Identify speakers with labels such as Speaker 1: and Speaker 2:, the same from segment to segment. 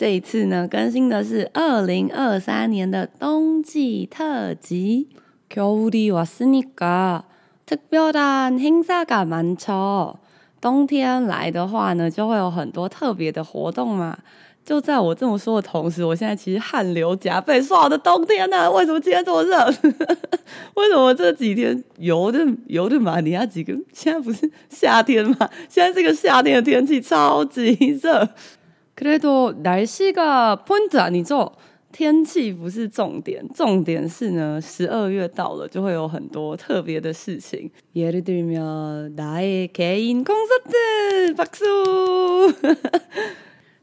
Speaker 1: 这一次呢，更新的是二零二三年的冬季特辑。겨울이왔으니까特别的행사가 많죠。冬天来的话呢，就会有很多特别的活动嘛。就在我这么说的同时，我现在其实汗流浃背，说好的冬天呢？为什么今天这么热？为什么这几天有的有的嘛？你那几个现在不是夏天吗？现在这个夏天的天气超级热。 그래도날씨가포인트아니죠？天气不是重点，重点是呢，十二月到了就会有很多特别的事情。예를들면나의개인콘서트박수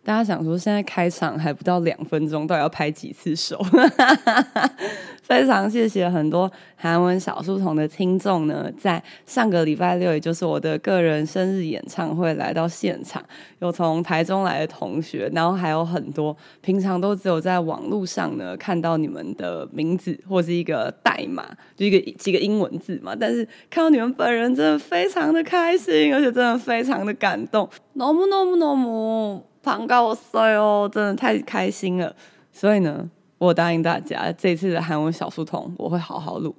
Speaker 1: 大家想说，现在开场还不到两分钟，到底要拍几次手？非常谢谢很多韩文小书童的听众呢，在上个礼拜六，也就是我的个人生日演唱会来到现场，有从台中来的同学，然后还有很多平常都只有在网络上呢看到你们的名字或是一个代码，就一个几个英文字嘛，但是看到你们本人，真的非常的开心，而且真的非常的感动，너무너무너무 반가웠어요，真的太开心了。所以呢，我答应大家，这次的韩文小书童我会好好录。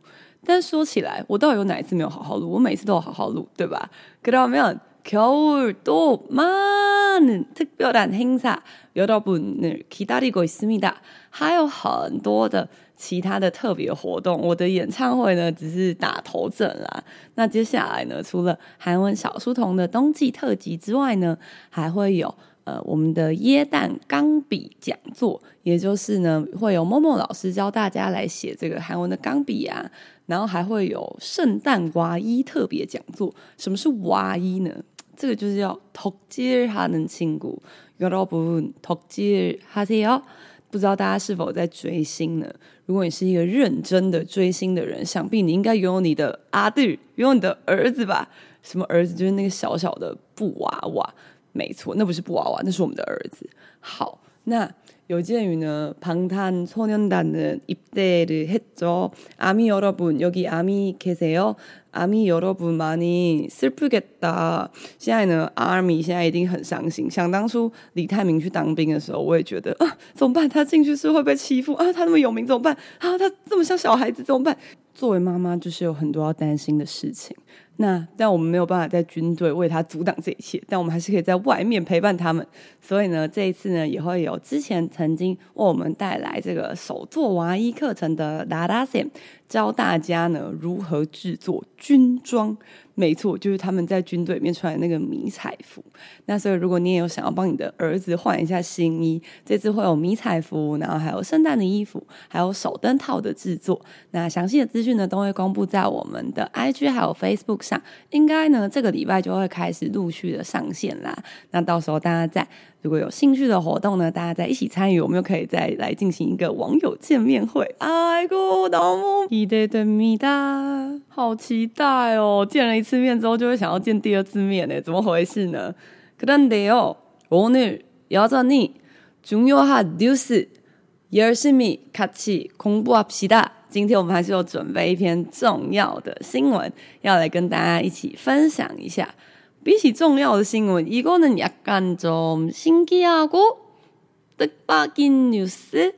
Speaker 1: 但说起来，我到底有哪一次没有好好录？我每次都有好好录，对吧？그러면겨울동많은특별한행사여러분을기다리고있습니다。还有很多的其他的特别活动。我的演唱会呢，只是打头阵啦。那接下来呢，除了韩文小书童的冬季特辑之外呢，还会有。 呃，我们的耶诞钢笔讲座，也就是呢，会有 Momo 老师教大家来写这个韩文的钢笔啊，然后还会有圣诞娃衣特别讲座。什么是娃衣呢？这个就是要덕질하는친구여러분덕질하세요？不知道大家是否在追星呢？如果你是一个认真的追星的人，想必你应该拥有你的阿弟，拥有你的儿子吧？什么儿子？就是那个小小的布娃娃。 没错，那不是布娃娃，那是我们的儿子。好，那有鉴于呢，방탄소년단은입대를했죠아미여러분여기아미계세요아미여러분많이슬프겠다现在呢，ARMY 现在一定很伤心。想当初李泰民去当兵的时候，我也觉得啊，怎么办？他进去是会被欺负啊？他那么有名怎么办？啊，他这么像小孩子怎么办？作为妈妈，就是有很多要担心的事情。 那但我们没有办法在军队为他阻挡这一切，但我们还是可以在外面陪伴他们。所以呢，这一次呢，也会有之前曾经为我们带来这个手作娃衣课程的拉拉森教大家呢如何制作军装。没错，就是他们在军队里面穿的那个迷彩服。那所以，如果你也有想要帮你的儿子换一下新衣，这次会有迷彩服，然后还有圣诞的衣服，还有手灯套的制作。那详细的资讯呢，都会公布在我们的 IG 还有 Facebook 上。应该呢，这个礼拜就会开始陆续的上线啦。那到时候大家在。如果有兴趣的活动呢，大家再一起参与，我们又可以再来进行一个网友见面会。哎呦，너무기대됩니다，好期待哦！见了一次面之后，就会想要见第二次面呢，怎么回事呢？그런데요오늘여전히중요한뉴스열심히같이공부합시다。 今天我们还是有准备一篇重要的新闻，要来跟大家一起分享一下。比起重要的新闻，이거는약간좀신기하고뜻밖인 뉴스，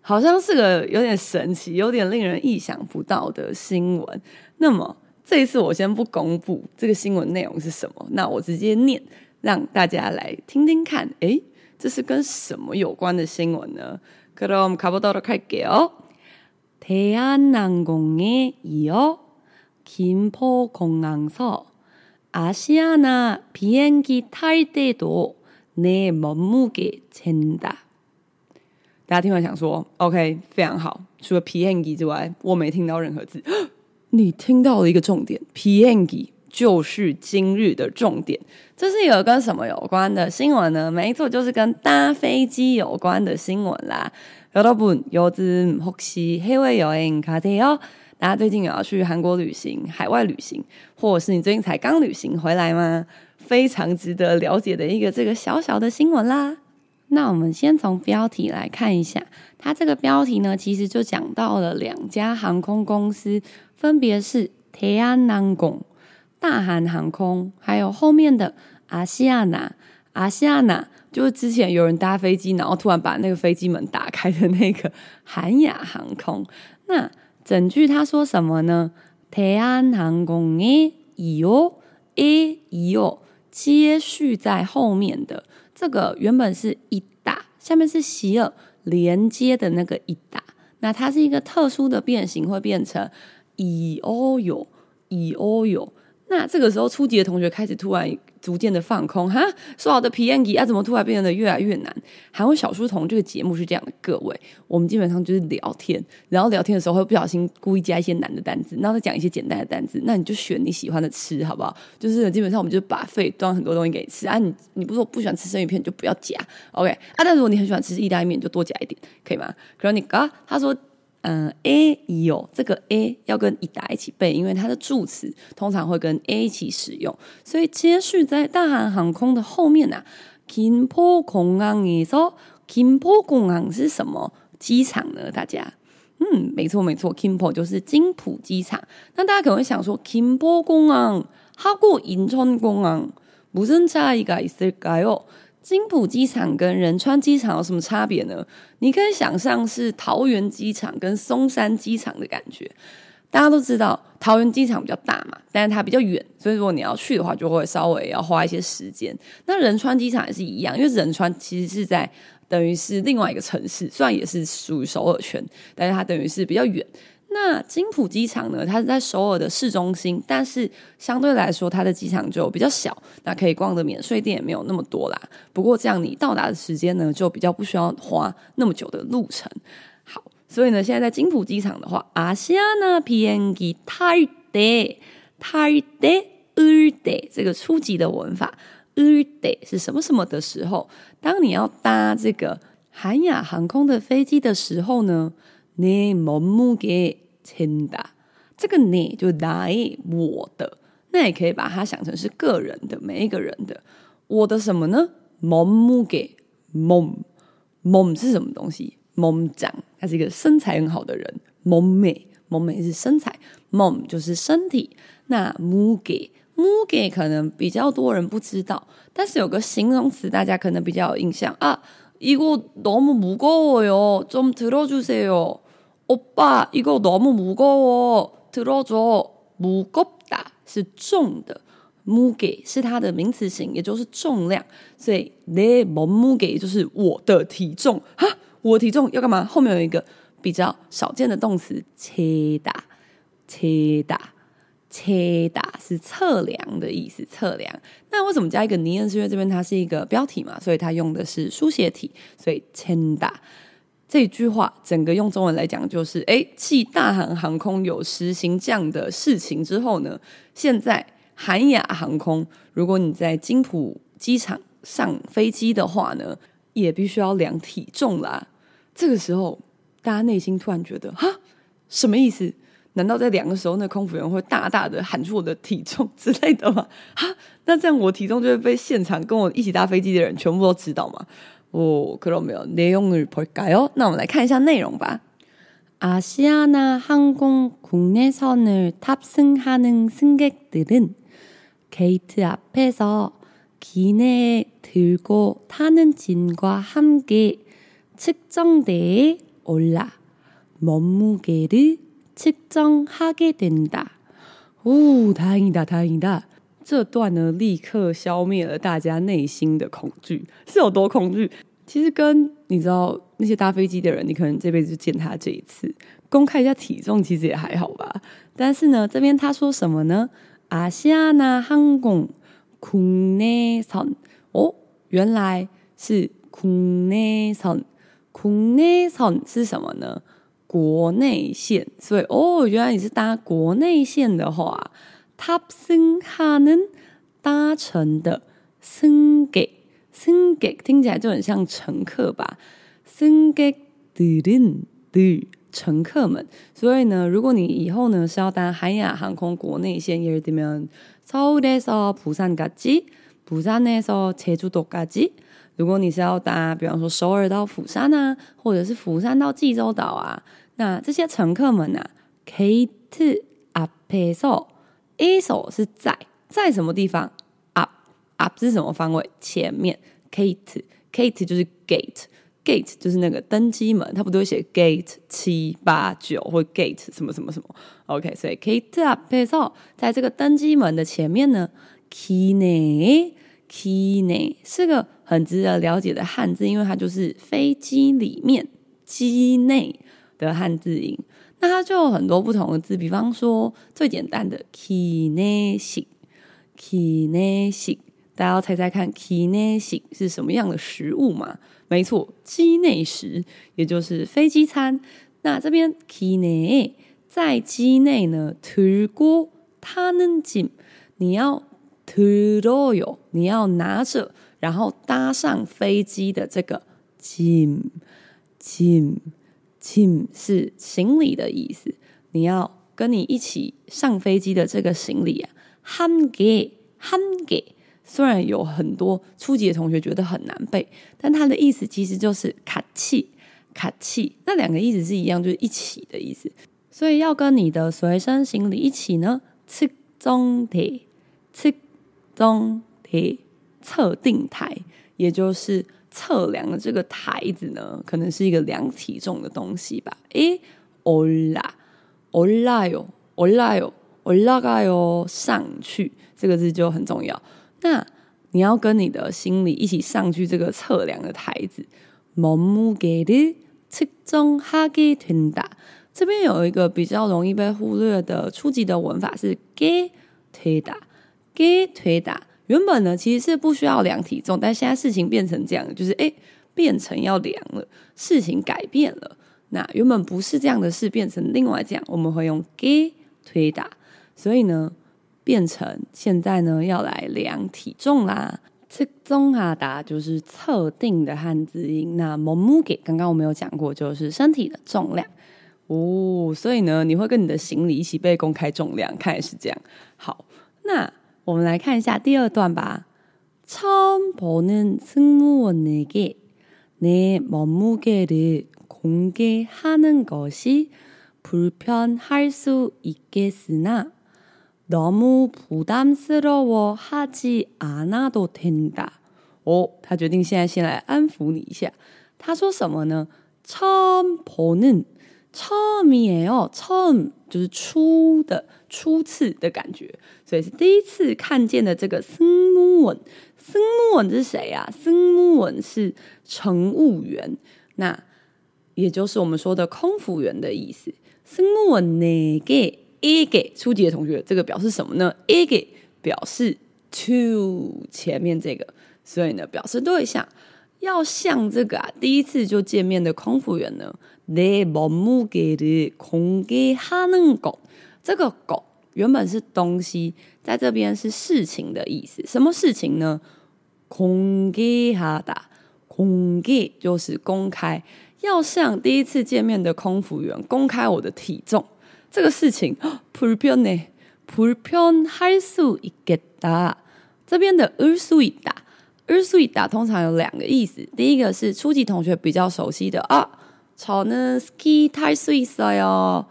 Speaker 1: 好像是个有点神奇、有点令人意想不到的新闻。那么这一次我先不公布这个新闻内容是什么，那我直接念，让大家来听听看。诶，这是跟什么有关的新闻呢？그럼가보도록할게요 대한항공에이어김포공항서 아시아나 비행기 탈 때도 내 몸무게 잰다。大家听完想说，OK，非常好。除了비행기之外，我没听到任何字。你听到了一个重点，비행기 就是今日的重点。这是一个跟什么有关的新闻呢？没错，就是跟搭飞机有关的新闻啦。 여러분요즘혹시해외여행가세요？大家最近有要去韩国旅行、海外旅行，或者是你最近才刚旅行回来吗？非常值得了解的一个这个小小的新闻啦。那我们先从标题来看一下，它这个标题呢，其实就讲到了两家航空公司，分别是대한항공、大韩航空，还有后面的아시아나、 아시아나，就是之前有人搭飞机，然后突然把那个飞机门打开的那个韩亚航空。那整句他说什么呢？대한항공의이요에이요接续在后面的。这个原本是一打，下面是喜尔连接的那个一打，那它是一个特殊的变形，会变成以欧有以欧有。 那这个时候初级的同学开始突然逐渐的放空哈，说好的皮炎吉啊，怎么突然变得越来越难？韩文小书童这个节目是这样的，各位，我们基本上就是聊天，然后聊天的时候会不小心故意加一些难的单字，然后再讲一些简单的单字，那你就选你喜欢的吃，好不好？就是基本上我们就把肺端很多东西给你吃啊，你你不说不喜欢吃生鱼片，你就不要夹，OK 啊？但如果你很喜欢吃意大利面，就多夹一点，可以吗？可是你啊，他说。嗯，a 有这个 a 要跟一打一起背，因为它的助词通常会跟 a 一起使用，所以接续在大韩航空的后面呐、啊。金浦空港诶，说金浦空港是什么机场呢？大家，嗯，没错没错，金浦就是金浦机场。那大家可能会想说，金浦空港하고인천공항무슨차이가있을까요？ 金浦机场跟仁川机场有什么差别呢？你可以想象是桃园机场跟松山机场的感觉。大家都知道桃园机场比较大嘛，但是它比较远，所以如果你要去的话，就会稍微要花一些时间。那仁川机场也是一样，因为仁川其实是在等于是另外一个城市，虽然也是属于首尔圈，但是它等于是比较远。那金浦机场呢？它是在首尔的市中心，但是相对来说，它的机场就比较小，那可以逛的免税店也没有那么多啦。不过这样你到达的时间呢，就比较不需要花那么久的路程。好，所以呢，现在在金浦机场的话，아시아나비행기탈때탈때을때这个初级的文法，을때是什么什么的时候？当你要搭这个韩亚航空的飞机的时候呢，내몸무게 真的，这个你就来我的，那也可以把它想成是个人的，每一个人的。我的什么呢？몸무게 몸 몸是什么东西？몸짱，他是一个身材很好的人。몸매몸매是身材，몸就是身体。那무게 무게可能比较多人不知道，但是有个形容词大家可能比较有印象啊。이거너무무거워요좀들어주세요 欧巴，一个너무무거워，들어줘무겁다是重的，무게是它的名词型，也就是重量，所以내몸무게就是我的体重哈，我的体重要干嘛？后面有一个比较少见的动词，切打，切打，切打是测量的意思，测量。那为什么加一个尼恩？是因为这边它是一个标题嘛，所以它用的是书写体，所以签打。 这句话整个用中文来讲就是：诶，继大韩航空有实行这样的事情之后呢，现在韩亚航空，如果你在金浦机场上飞机的话呢，也必须要量体重啦。这个时候，大家内心突然觉得：哈，什么意思？难道在量的时候，那空服员会大大的喊出我的体重之类的吗？哈，那这样我体重就会被现场跟我一起搭飞机的人全部都知道吗？ 哦，그러면내용을볼까요？那我们来看一下内容吧。아시아나항공국내선을탑승하는승객들은게이트앞에서기내에들고타는짐과함께측정대에올라몸무게를측정하게된다。哦，다행이다， 다행이다。 这段呢，立刻消灭了大家内心的恐惧，是有多恐惧？其实跟你知道那些搭飞机的人，你可能这辈子就见他这一次，公开一下体重，其实也还好吧。但是呢，这边他说什么呢？아시아나항공국내선哦，原来是국내선，국내선是什么呢？国内线。所以哦，原来你是搭国内线的话。 탑승하는搭乘的승객승객听起来就很像乘客吧？승객들은的乘客们。所以呢，如果你以后呢是要搭韩亚航空国内线，예를들면서울에서부산까지부산에서제주도까지如果你是要搭，比方说首尔到釜山啊，或者是釜山到济州岛啊，那这些乘客们啊게이트앞에서 easel 是在在什么地方？up up 是什么方位？前面 kate kate 就是 gate gate 就是那个登机门他不都会写 gate 七八九或 gate 什么什么什么。Ok 所以 kate up 在这个登机门的前面呢 kinne kinne 是个很值得了解的汉字因为它就是飞机里面机内的汉字音。那它就有很多不同的字，比方说最简单的 kinesic，kinesic，大家猜猜看 kinesic 是什么样的食物嘛？没错，机内食，也就是飞机餐。那这边 kine 在机内呢，通过它能进，你要 to 有，你要拿着，然后搭上飞机的这个进进。Team 是行李的意思，你要跟你一起上飞机的这个行李啊，함께함 께。 虽然有很多初级的同学觉得很难背，但它的意思其实就是卡气卡气，那两个意思是一样，就是一起的意思。所以要跟你的随身行李一起呢，측中대측中대测定台，也就是测量的这个台子呢，可能是一个量体重的东西吧。诶，올라올라요올라요올라가요上去这个字就很重要。那你要跟你的行李一起上去这个测量的台子，몸무게를측정하게된다。这边有一个比较容易被忽略的初级的文法是게되다게되다。 原本呢其实是不需要量体重，但现在事情变成这样，就是哎，变成要量了，事情改变了。那原本不是这样的事，变成另外这样，我们会用给推打，所以呢，变成现在呢要来量体重啦。这重啊，打就是测定的汉字音。那蒙木给刚刚我们有讲过，就是身体的重量。哦，所以呢，你会跟你的行李一起被公开重量，看也是这样。好，那 我们来看一下第二段吧。처음보는승무원에게내몸무게를공개하는것이불편할수있겠으나너무부담스러워하지않아도된다。哦，他决定现在先来安抚你一下。他说什么呢？처음보는 처음이에요，처음就是初的、 初次的感觉，所以是第一次看见的这个승무원。승무원是谁啊？승무원是乘务员，那也就是我们说的空服员的意思。승무원에게에게初级的同学，这个表示什么呢？에게表示 to 前面这个，所以呢表示对象。要像这个啊，第一次就见面的空服员呢，내몸무게를공개하는 것， 这个狗原本是东西在这边是事情的意思。什么事情呢？空给哈达。空给就是公开要向第一次见面的空服员公开我的体重。这个事情啊普瑞飘呢普瑞飘呢还是一个答这边的乌苏里达。乌苏里达通常有两个意思。第一个是初级同学比较熟悉的啊草呢 ski 太素意思哦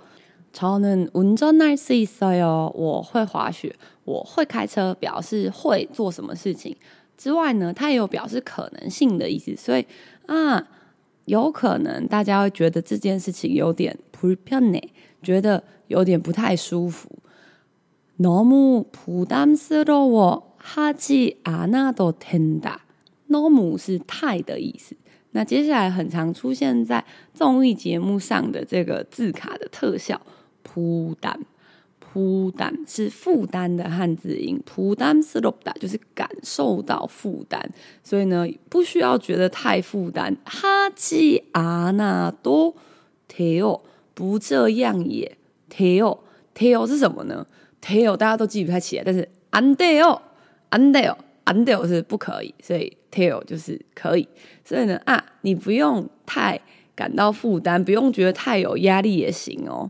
Speaker 1: 저는운전할수있어요我会滑雪，我会开车，表示会做什么事情之外呢，它也有表示可能性的意思，所以啊，有可能大家会觉得这件事情有点불편해，觉得有点不太舒服。너무부담스러워 하지않아도된다。너무是太的意思。那接下来很常出现在综艺节目上的这个字卡的特效， 负担，负担是负担的汉字音，负担스럽다就是感受到负担。所以呢，不需要觉得太负担。하지않아도돼요，不这样也돼요，돼요是什么呢？ 돼요大家都记不太起来，但是안 돼요 안 돼요 안 돼요是不可以，所以 돼요就是可以。所以呢啊，你不用太感到负担，不用觉得太有压力也行哦。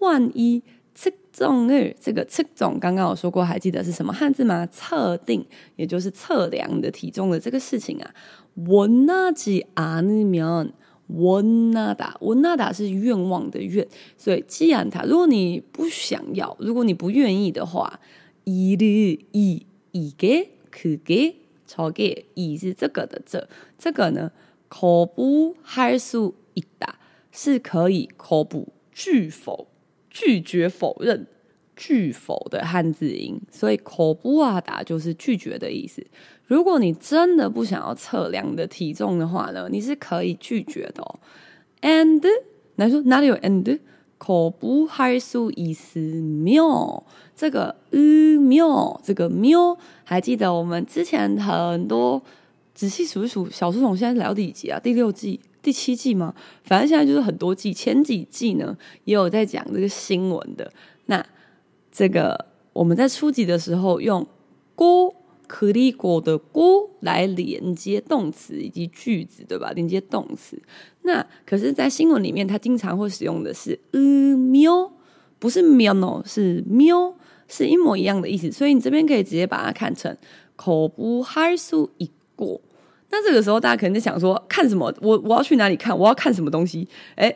Speaker 1: 万一测重日，这个测重刚刚有说过，还记得是什么汉字吗？测定，也就是测量你的体重的这个事情啊。원하지않으면，원하다，원하다是愿望的愿，所以既然他，如果你不想要，如果你不愿意的话，이르이이게。可给超给，以是这个的这这个呢，口不还是一打是可以口不拒否 拒绝否认拒否的汉字音，所以口不啊打就是拒绝的意思。如果你真的不想要测量的体重的话呢，你是可以拒绝的哦。and 来说哪里有 and？口不还是意思妙。这个嗯喵，这个喵，还记得我们之前很多仔细数一数，小书童现在来到第几啊？第六季、第七季吗？反正现在就是很多季，前几季呢也有在讲这个新闻的。那这个我们在初级的时候用锅可里锅的锅来连接动词以及句子，对吧？连接动词。那可是，在新闻里面，它经常会使用的是呃喵，不是喵哦，是喵。是一模一样的意思，所以你这边可以直接把它看成口不还书一过。那这个时候大家可能在想说，看什么？我我要去哪里看？我要看什么东西？哎，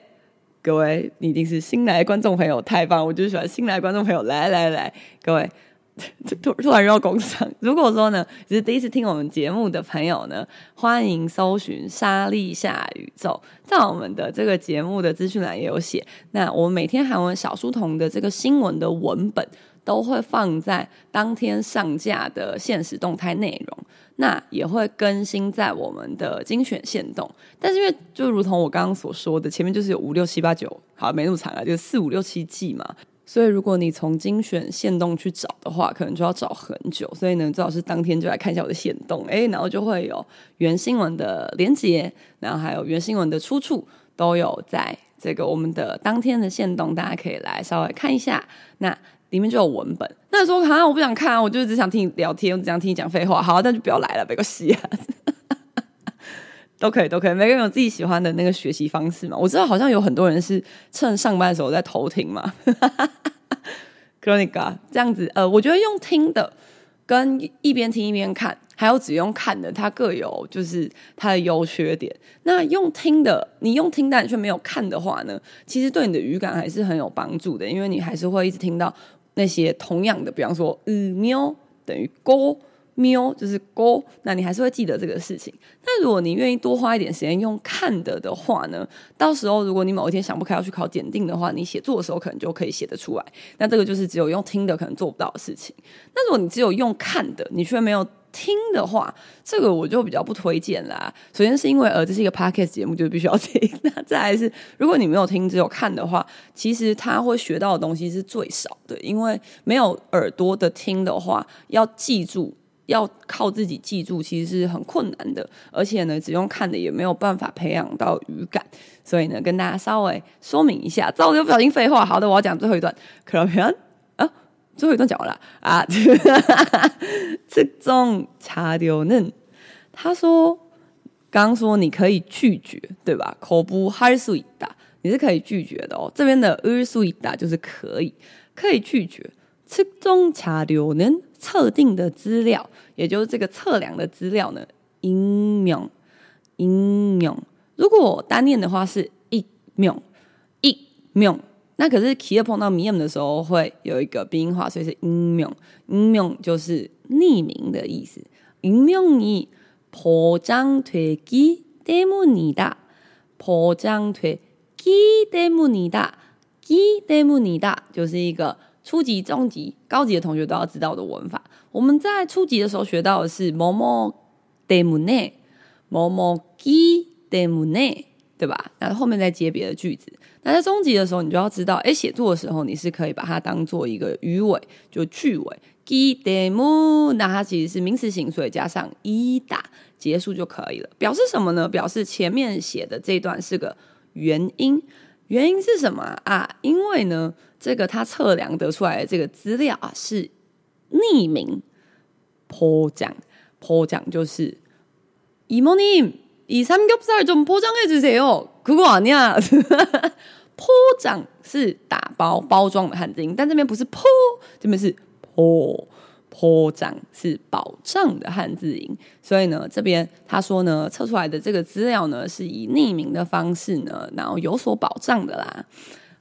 Speaker 1: 各位，你一定是新来观众朋友，太棒！我就喜欢新来观众朋友，来来来，各位，突突然又要工商。如果说呢，只是第一次听我们节目的朋友呢，欢迎搜寻莎莉夏宇宙，在我们的这个节目的资讯栏也有写。那我们每天韩文小书童的这个新闻的文本。都会放在当天上架的现实动态内容，那也会更新在我们的精选线动。但是因为就如同我刚刚所说的，前面就是有五六七八九，好，没那么长啊，就四五六七季嘛。所以如果你从精选线动去找的话，可能就要找很久。所以呢，最好是当天就来看一下我的线动，诶，然后就会有原新闻的连结，然后还有原新闻的出处都有在这个我们的当天的线动，大家可以来稍微看一下。那。里面就有文本，那时候好像我不想看，我就只想听你聊天，我只想听你讲废话。好，那就不要来了，没关系啊，都可以，都可以。每个人有自己喜欢的那个学习方式嘛。我知道好像有很多人是趁上班的时候在偷听嘛。Kronika 这样子，呃，我觉得用听的跟一边听一边看，还有只用看的，它各有就是它的优缺点。那用听的，你用听但却没有看的话呢，其实对你的语感还是很有帮助的，因为你还是会一直听到。那些同样的，比方说“嗯喵”等于“勾”，“喵”就是“勾”，那你还是会记得这个事情。那如果你愿意多花一点时间用看的的话呢，到时候如果你某一天想不开要去考检定的话，你写作的时候可能就可以写得出来。那这个就是只有用听的可能做不到的事情。那如果你只有用看的，你却没有。听的话，这个我就比较不推荐啦。首先是因为呃，这是一个 podcast 节目，就必须要听。那再来是，如果你没有听，只有看的话，其实他会学到的东西是最少的。因为没有耳朵的听的话，要记住，要靠自己记住，其实是很困难的。而且呢，只用看的也没有办法培养到语感。所以呢，跟大家稍微说明一下。这，我就不小心废话。好的，我要讲最后一段。可能最后一段讲完了啊，这种茶丢嫩，他说刚说你可以拒绝对吧？口不할수있 다， 你是可以拒绝的哦。这边的할수있다就是可以，可以拒绝。这种茶丢嫩测定的资料，也就是这个测量的资料呢，英秒英秒。如果单念的话是一秒一秒。那可是 key 碰到 mium 的时候会有一个鼻音化，所以是 익명，익명就是匿名的意思。익명이보장되기때문이다， 보장되기때문이다，기때문이다就是一个 初级、中级、高级的同学都要知道的文法。我们在初级的时候学到的是某某때문에、某某기때문에， 对吧？那后面再接别的句子。那在终极的时候你就要知道哎写作的时候你是可以把它当做一个鱼尾就句尾 gee demo 那它其实是名词型所以加上一打结束就可以了。表示什么呢？表示前面写的这段是个原因。原因是什么啊？因为呢这个他测量得出来的这个资料啊是匿名剖奖。剖奖就是一模拟 이삼겹살좀포장해주세요그거아니야 포장是打包包装的汉字音，但这边不是포，这边是포。保障是保障的汉字音，所以呢，这边他说呢，测出来的这个资料呢，是以匿名的方式呢，然后有所保障的啦。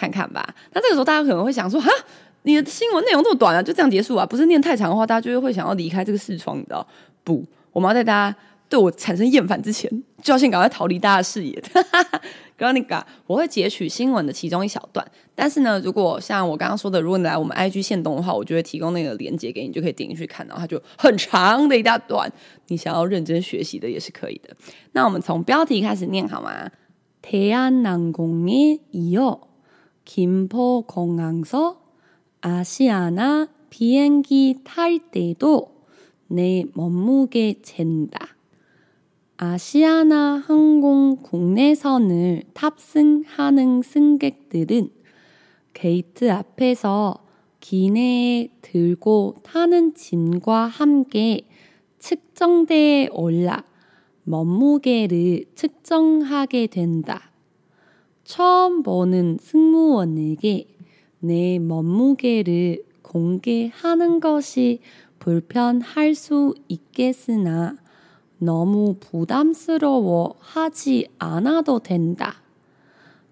Speaker 1: 看看吧，那这个时候大家可能会想说，哈，你的新闻内容这么短啊，就这样结束啊？不是念太长的话，大家就会想要离开这个视窗，你知道？不，我们要在大家对我产生厌烦之前，就要先赶快逃离大家的视野。刚刚那个，我会截取新闻的其中一小段，但是呢，如果像我刚刚说的，如果你来我们 IG 限动的话，我就会提供那个链接给你，就可以点进去看，然后它就很长的一大段，你想要认真学习的也是可以的。那我们从标题开始念好吗？태안항공에이어 김포공항서 아시아나 비행기 탈 때도 내 몸무게 잰다. 아시아나 항공 국내선을 탑승하는 승객들은 게이트 앞에서 기내에 들고 타는 짐과 함께 측정대에 올라 몸무게를 측정하게 된다. 처음 보는 승무원에게 내 몸무게를 공개하는 것이 불편할 수 있겠으나 너무 부담스러워 하지 않아도 된다.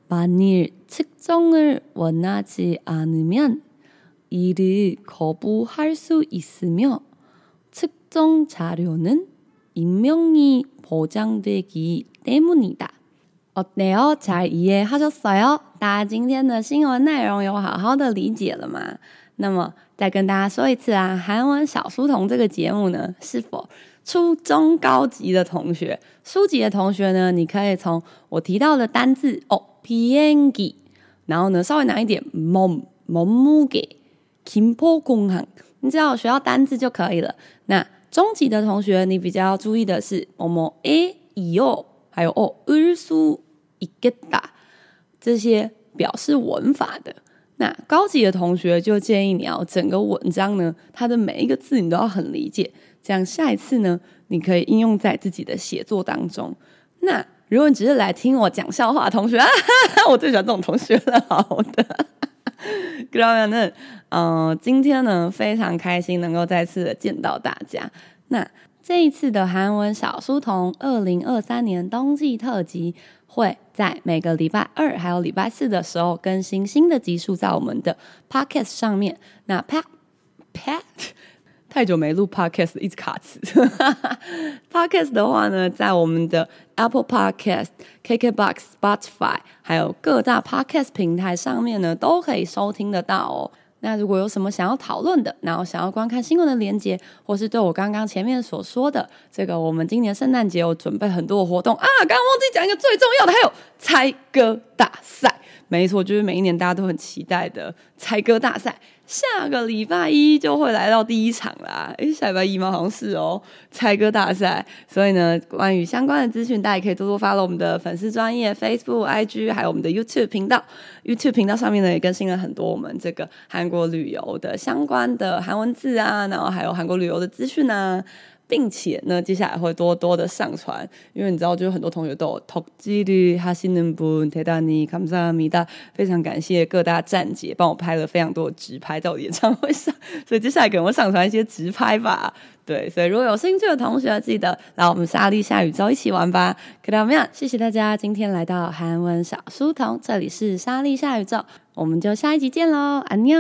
Speaker 1: 만일 측정을 원하지 않으면 이를 거부할 수 있으며 측정 자료는 익명이 보장되기 때문이다. 어때요？잘 이해하셨어요？大家今天的新闻内容有好好的理解了吗？那么再跟大家说一次啊，韩文小书童这个节目呢，是否初中高级的同学、初级的同学呢？你可以从我提到的单字哦，비행기，然后呢稍微难一点，몸몸무게，김포공항，你只要学到单字就可以了。那中级的同学，你比较要注意的是，뭐뭐에이요，还有哦，을수一个 一个打这些表示文法的，那高级的同学就建议你要整个文章呢，它的每一个字你都要很理解，这样下一次呢，你可以应用在自己的写作当中。那如果你只是来听我讲笑话的同学啊哈哈，我最喜欢这种同学了。好的，各位朋友，嗯，今天呢非常开心能够再次的见到大家。那这一次的韩文小书童二零二三年冬季特辑。会在每个礼拜二还有礼拜四的时候更新新的集数，在我们的 podcast 上面。那 pat pat 太久没录 podcast，一直卡词。podcast 的话呢，在我们的 Apple Podcast、KKBox、Spotify 还有各大 podcast 平台上面呢，都可以收听得到哦。那如果有什么想要讨论的，然后想要观看新闻的连接，或是对我刚刚前面所说的这个，我们今年圣诞节有准备很多的活动啊，刚刚忘记讲一个最重要的，还有猜歌。大赛。没错，就是每一年大家都很期待的猜歌大赛。下个礼拜一就会来到第一场啦！诶，下礼拜一吗？好像是哦，猜歌大赛。所以呢，关于相关的资讯，大家也可以多多发了我们的粉丝专业 Facebook、IG，还有我们的 YouTube 频道。YouTube 频道上面呢，也更新了很多我们这个韩国旅游的相关的韩文字啊，然后还有韩国旅游的资讯啊。并且呢，接下来会多多的上传，因为你知道，就有很多同学都有投机率哈西能布铁达尼卡姆萨米达，非常感谢各大站姐帮我拍了非常多的直拍到演唱会上，所以接下来给我上传一些直拍吧。对，所以如果有兴趣的同学，记得来我们沙莉下宇宙一起玩吧。克到米有，谢谢大家，今天来到韩文小书童，这里是沙莉下宇宙，我们就下一集见喽，安妞。